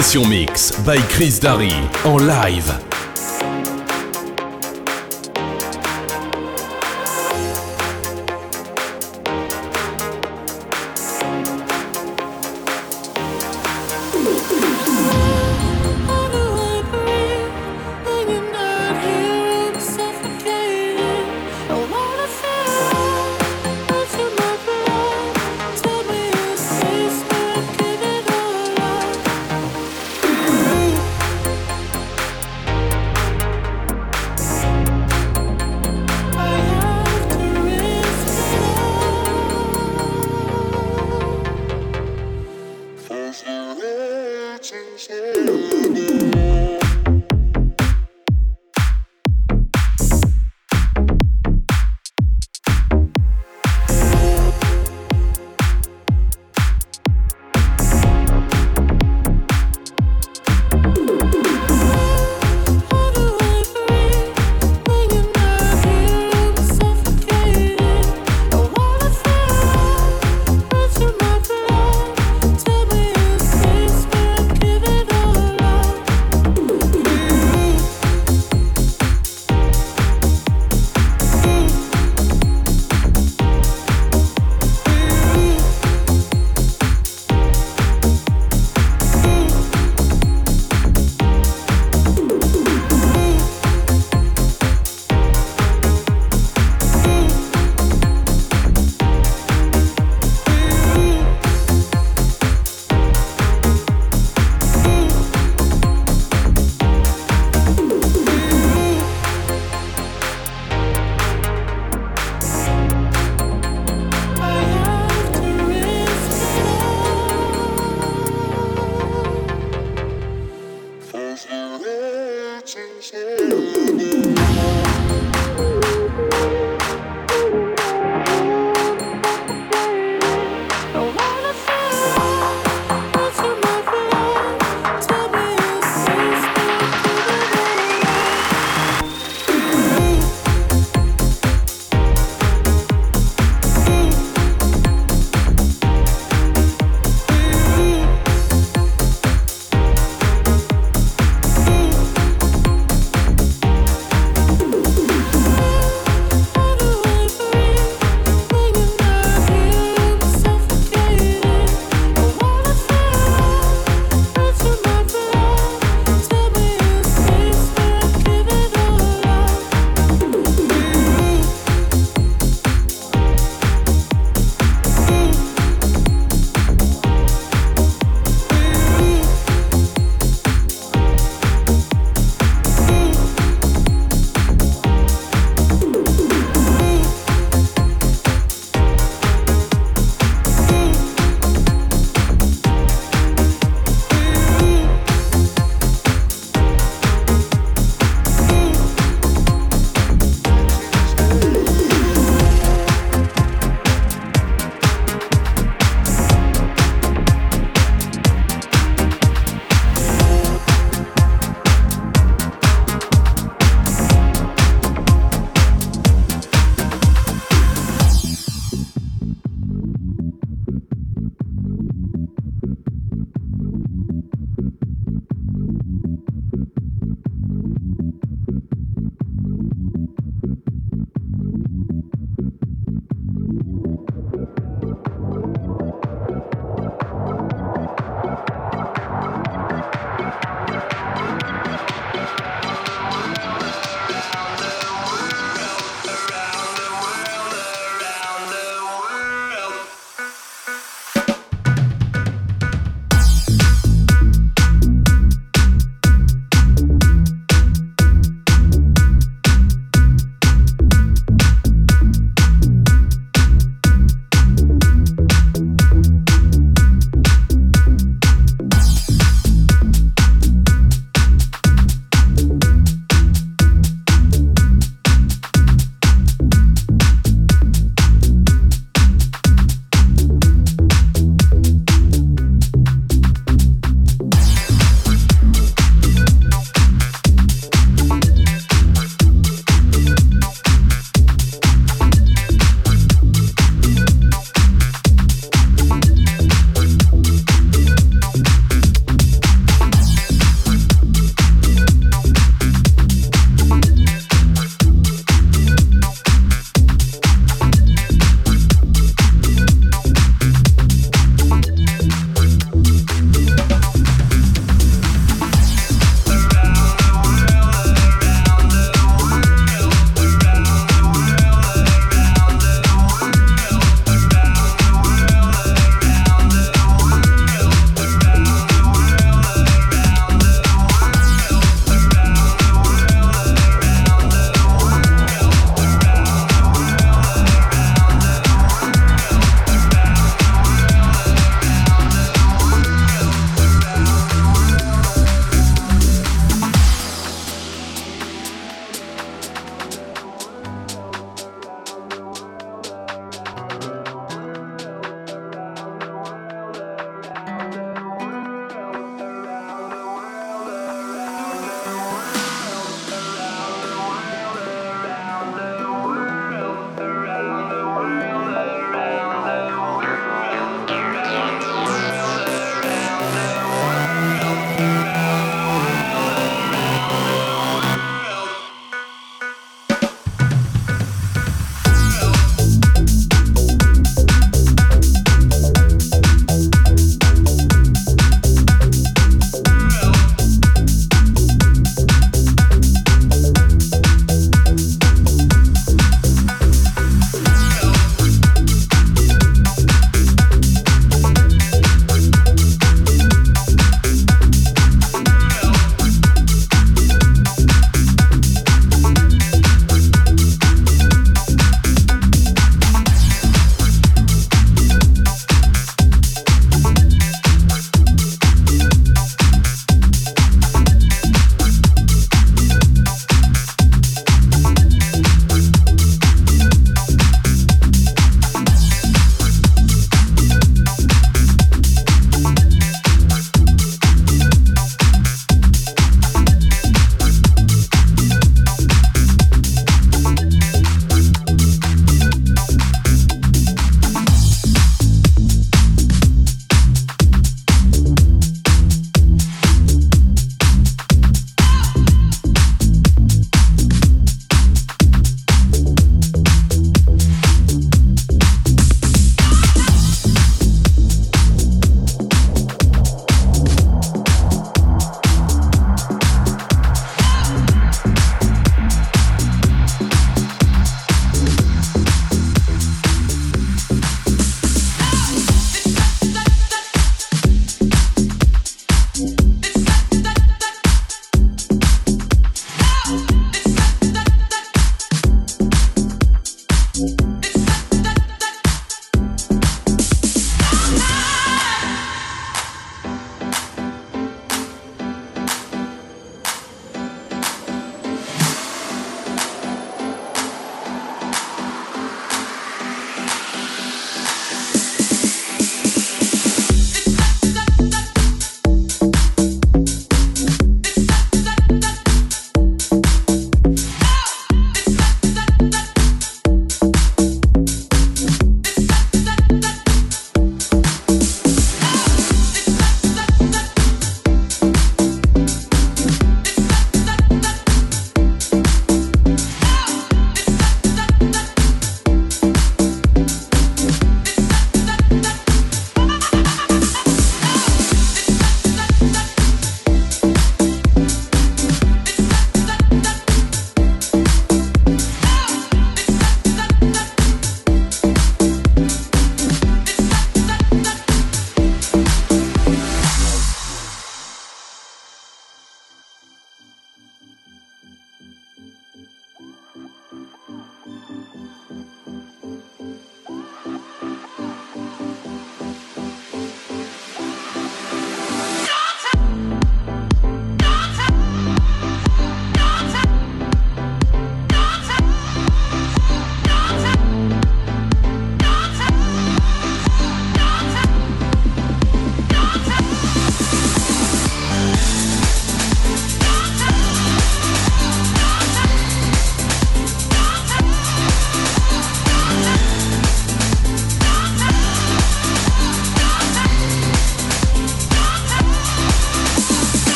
Session Mix by Chris Darry en live.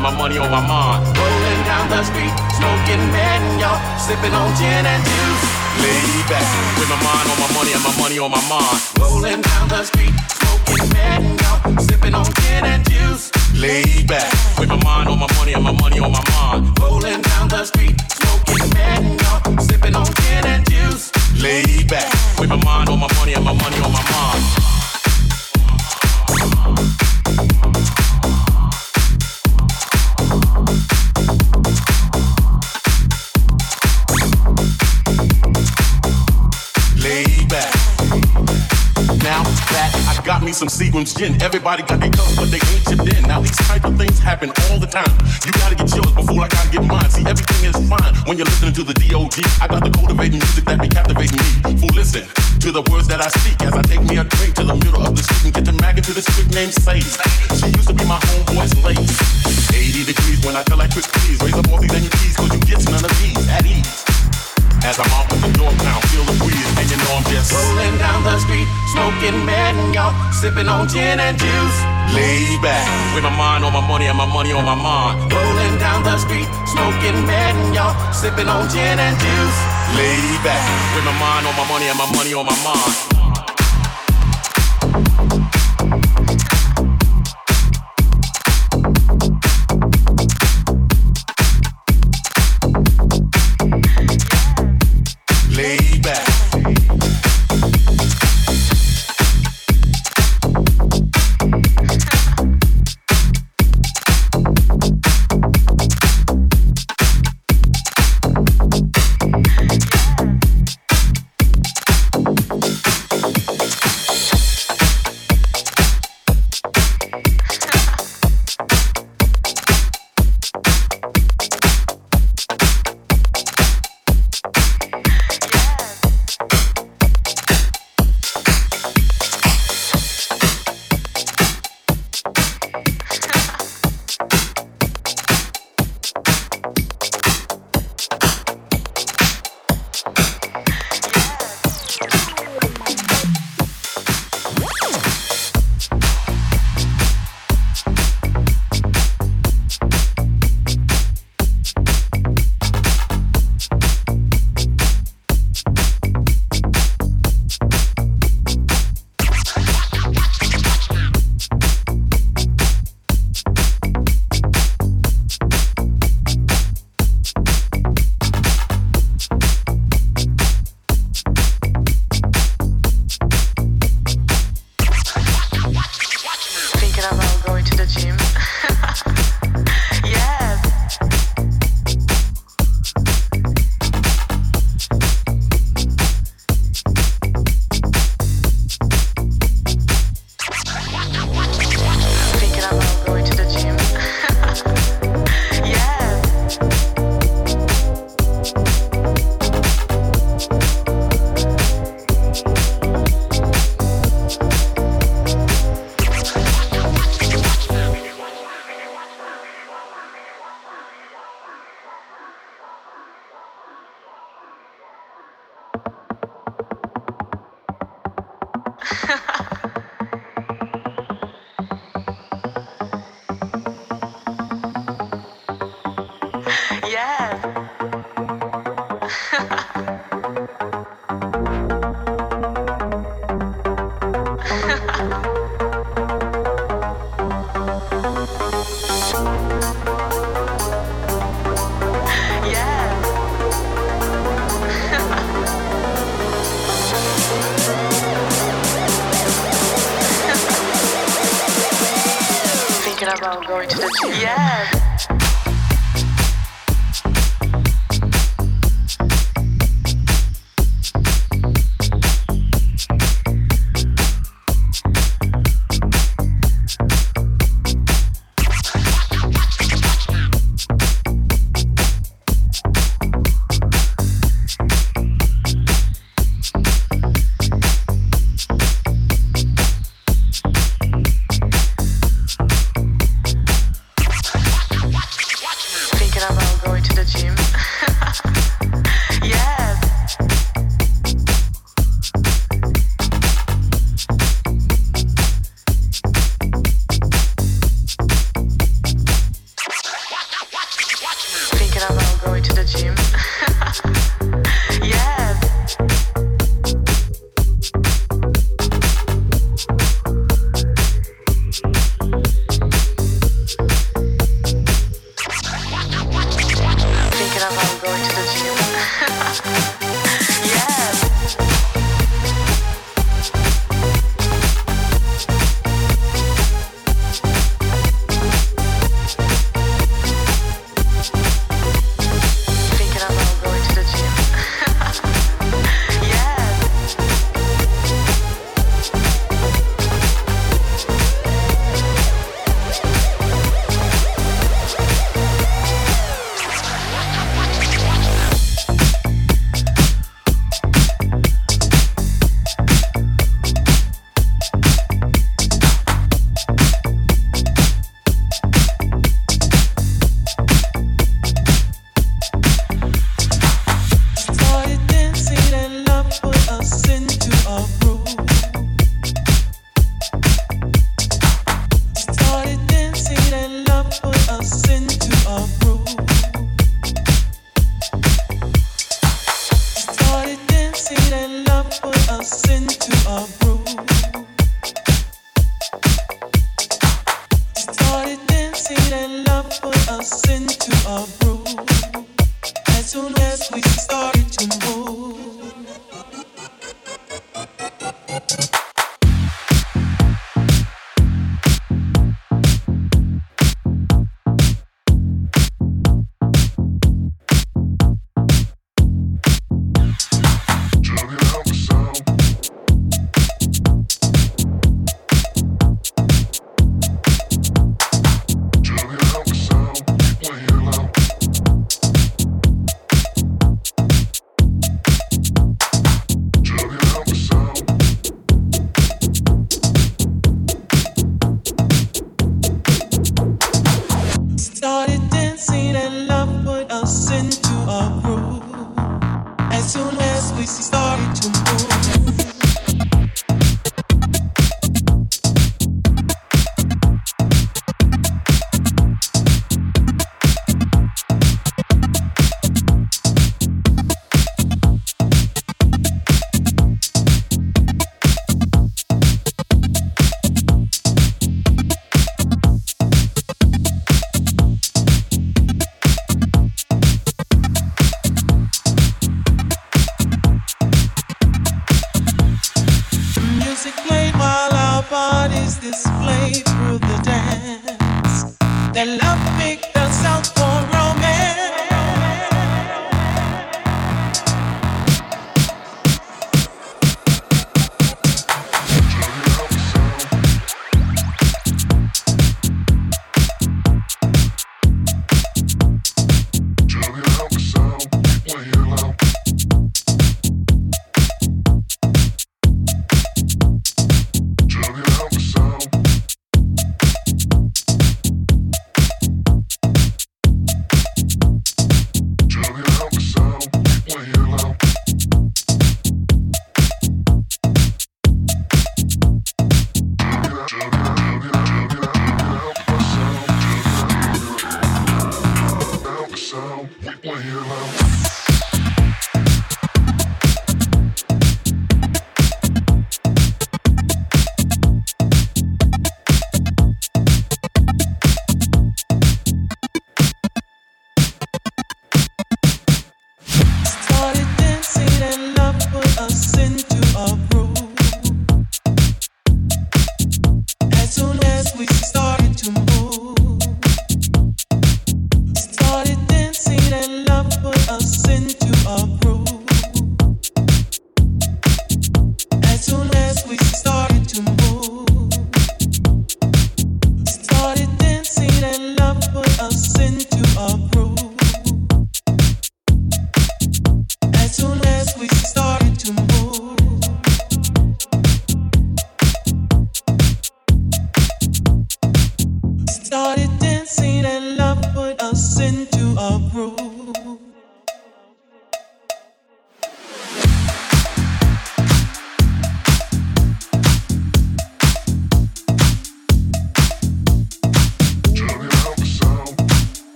And my money on my mind. Rolling down the street, smoking man, y'all, sipping on gin and juice. Lay back, with my mind on my money and my money on my mind. Rolling down the street, smoking man, y'all, sipping on gin and juice. Lay back, with my mind on my money and my money on my mind. Rolling down the street, smoking man, y'all, sipping on gin and juice. Lay back, with my mind on my money and my money on my mind. Me some Seagram's gin. Everybody got their cups, but they ain't chipped in. Now these type of things happen all the time. You gotta get yours before I gotta get mine. See, everything is fine when you're listening to the D.O.G. I got the cultivating music that be captivating me. Fool, listen to the words that I speak as I take me a drink to the middle of the street and get the mag into the street named Sadie. She used to be my homeboy's lady. 80 degrees when I feel like Chris Please raise up all these and your keys, cause you get none of these at ease. As I'm off with the door now, feel the breeze, and you know I'm just rolling down the street, smoking mad and y'all sipping on gin and juice. Lay back, with my mind on my money and my money on my mind. Rolling down the street, smoking mad and y'all sipping on gin and juice. Lay back, with my mind on my money and my money on my mind.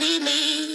You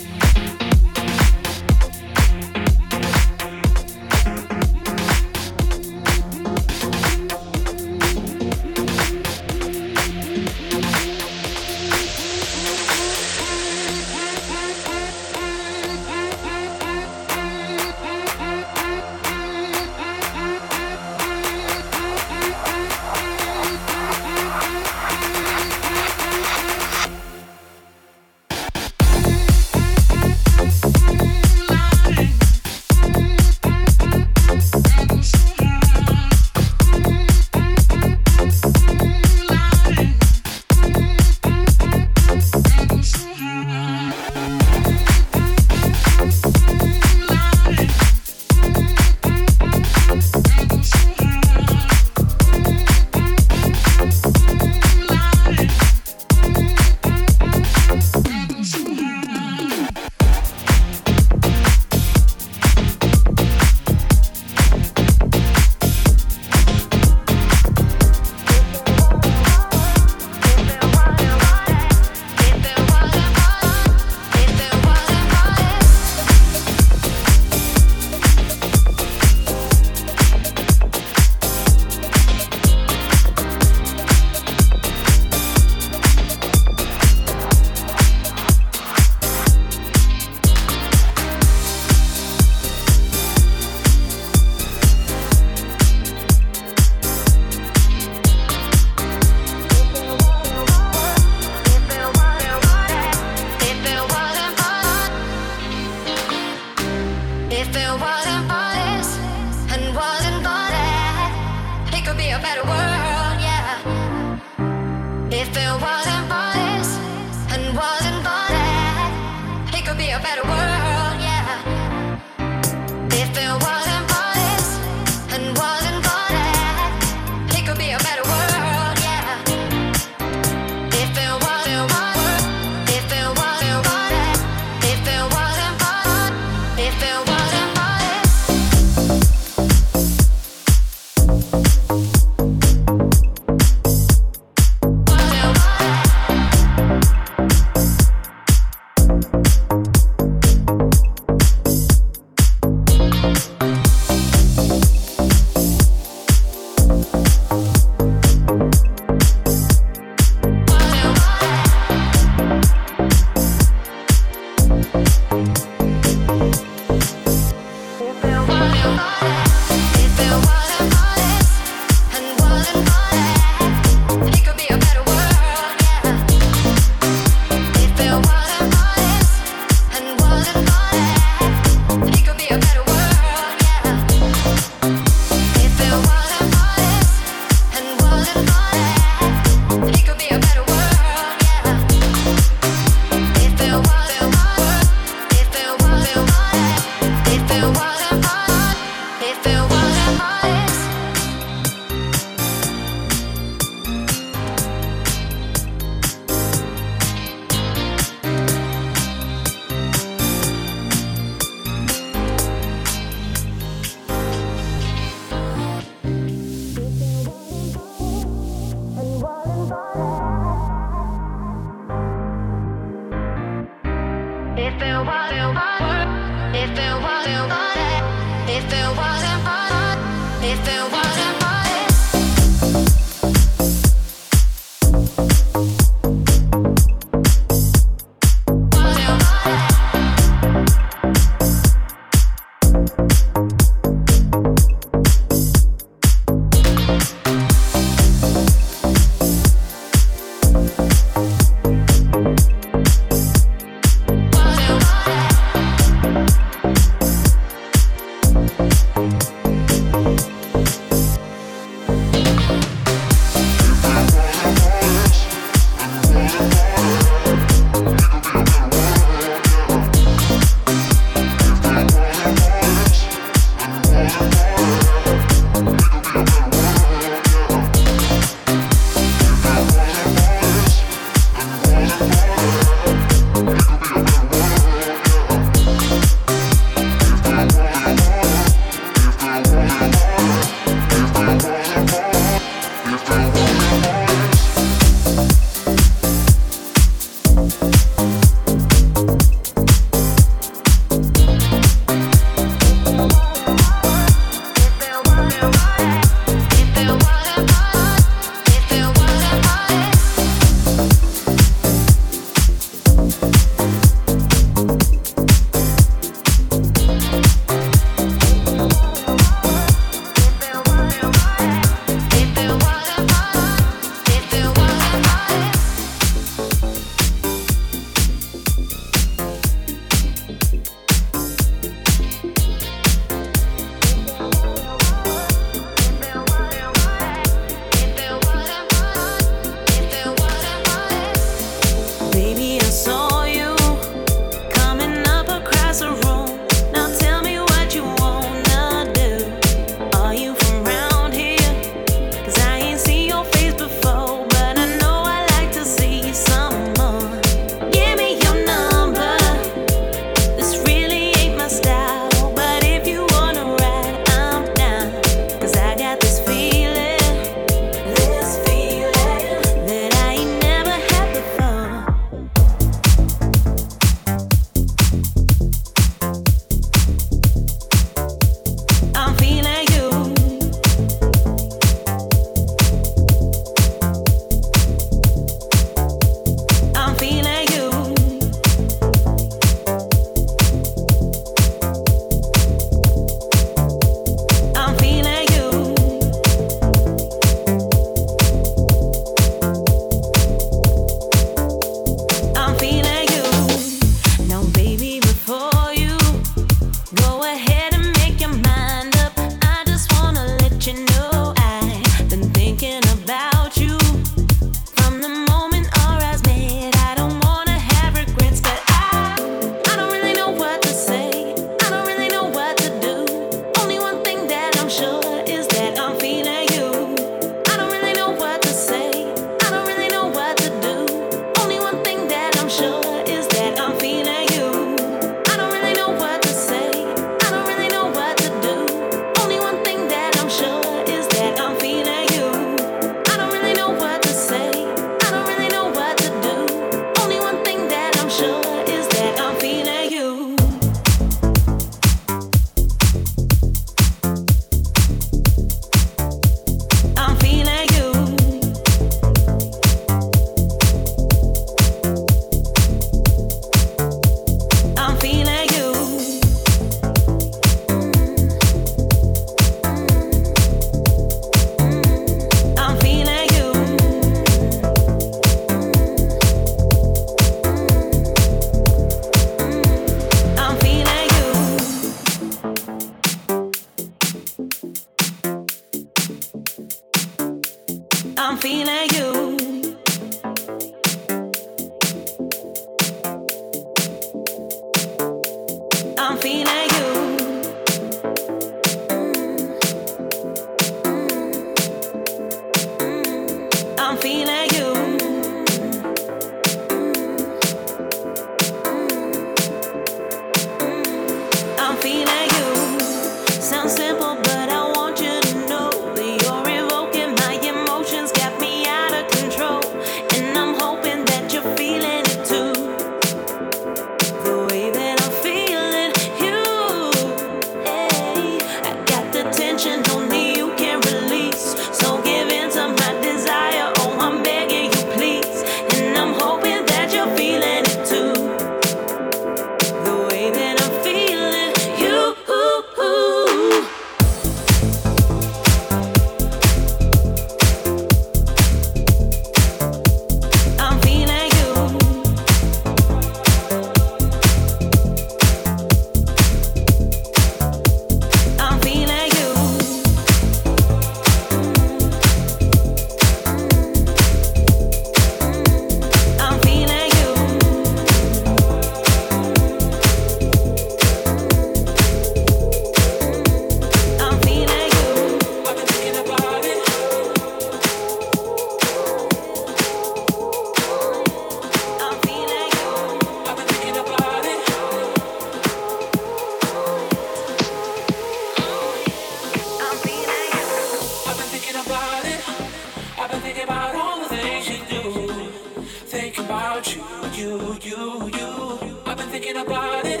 about you, you, you, you. I've been thinking about it.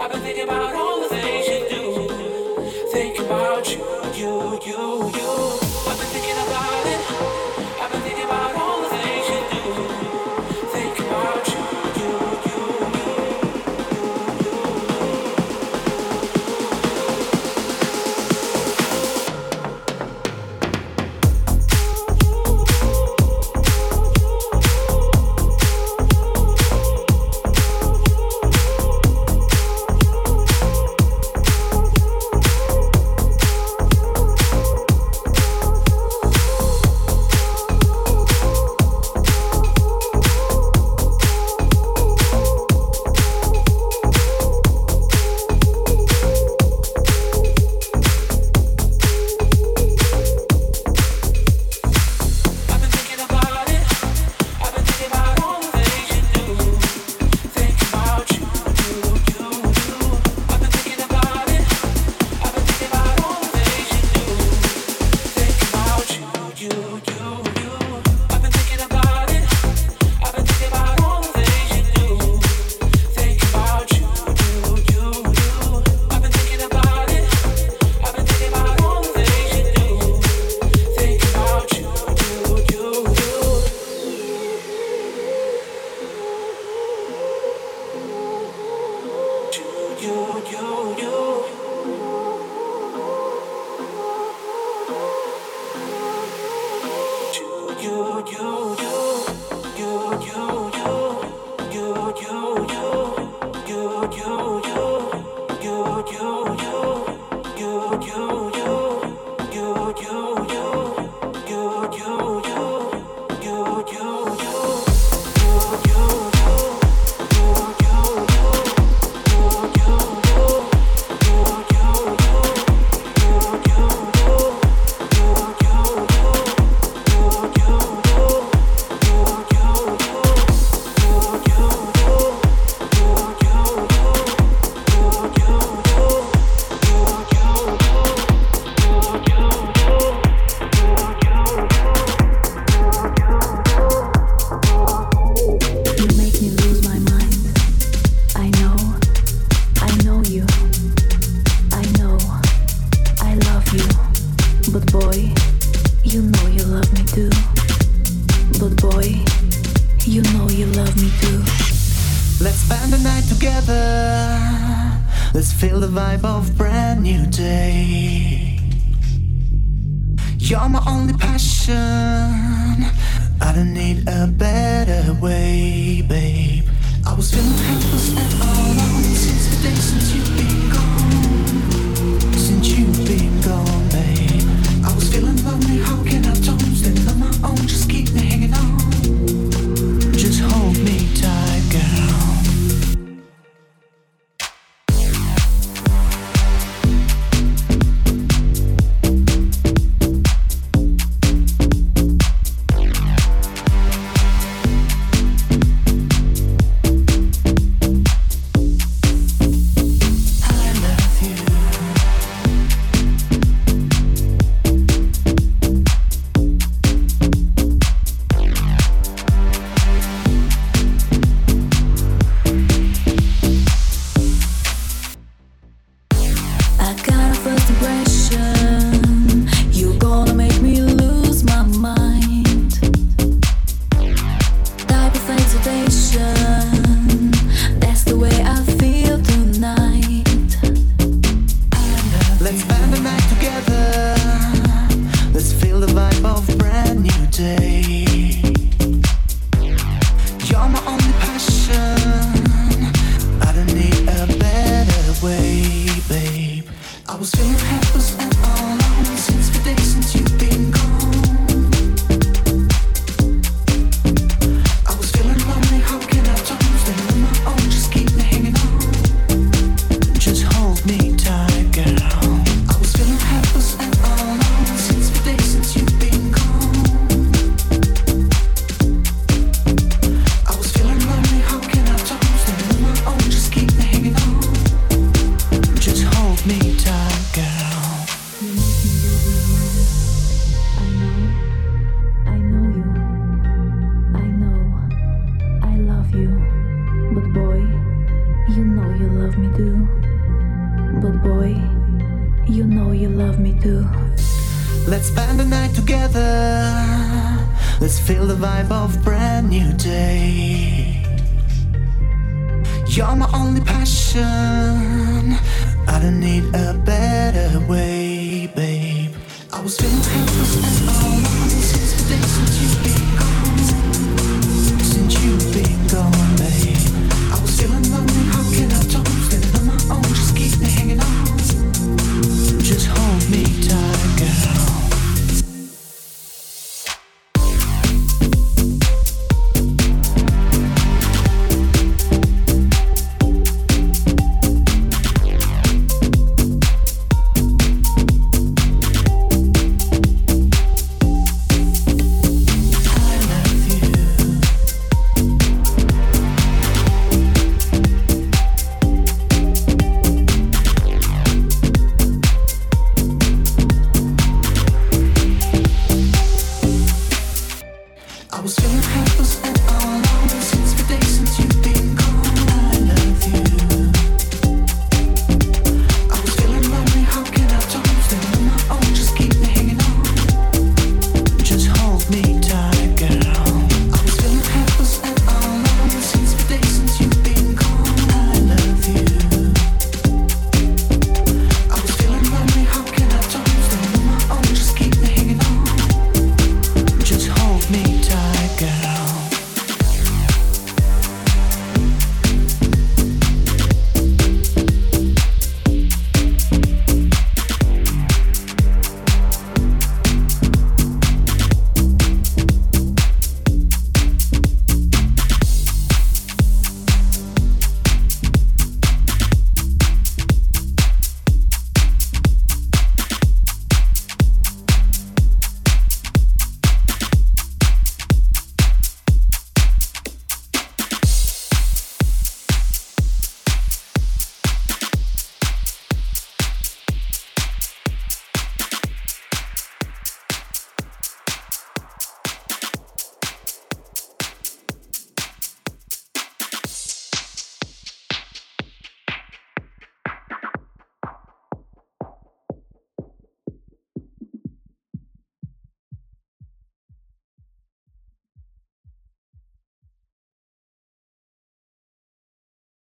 I've been thinking about all the things you do. Think about you, you, you, you.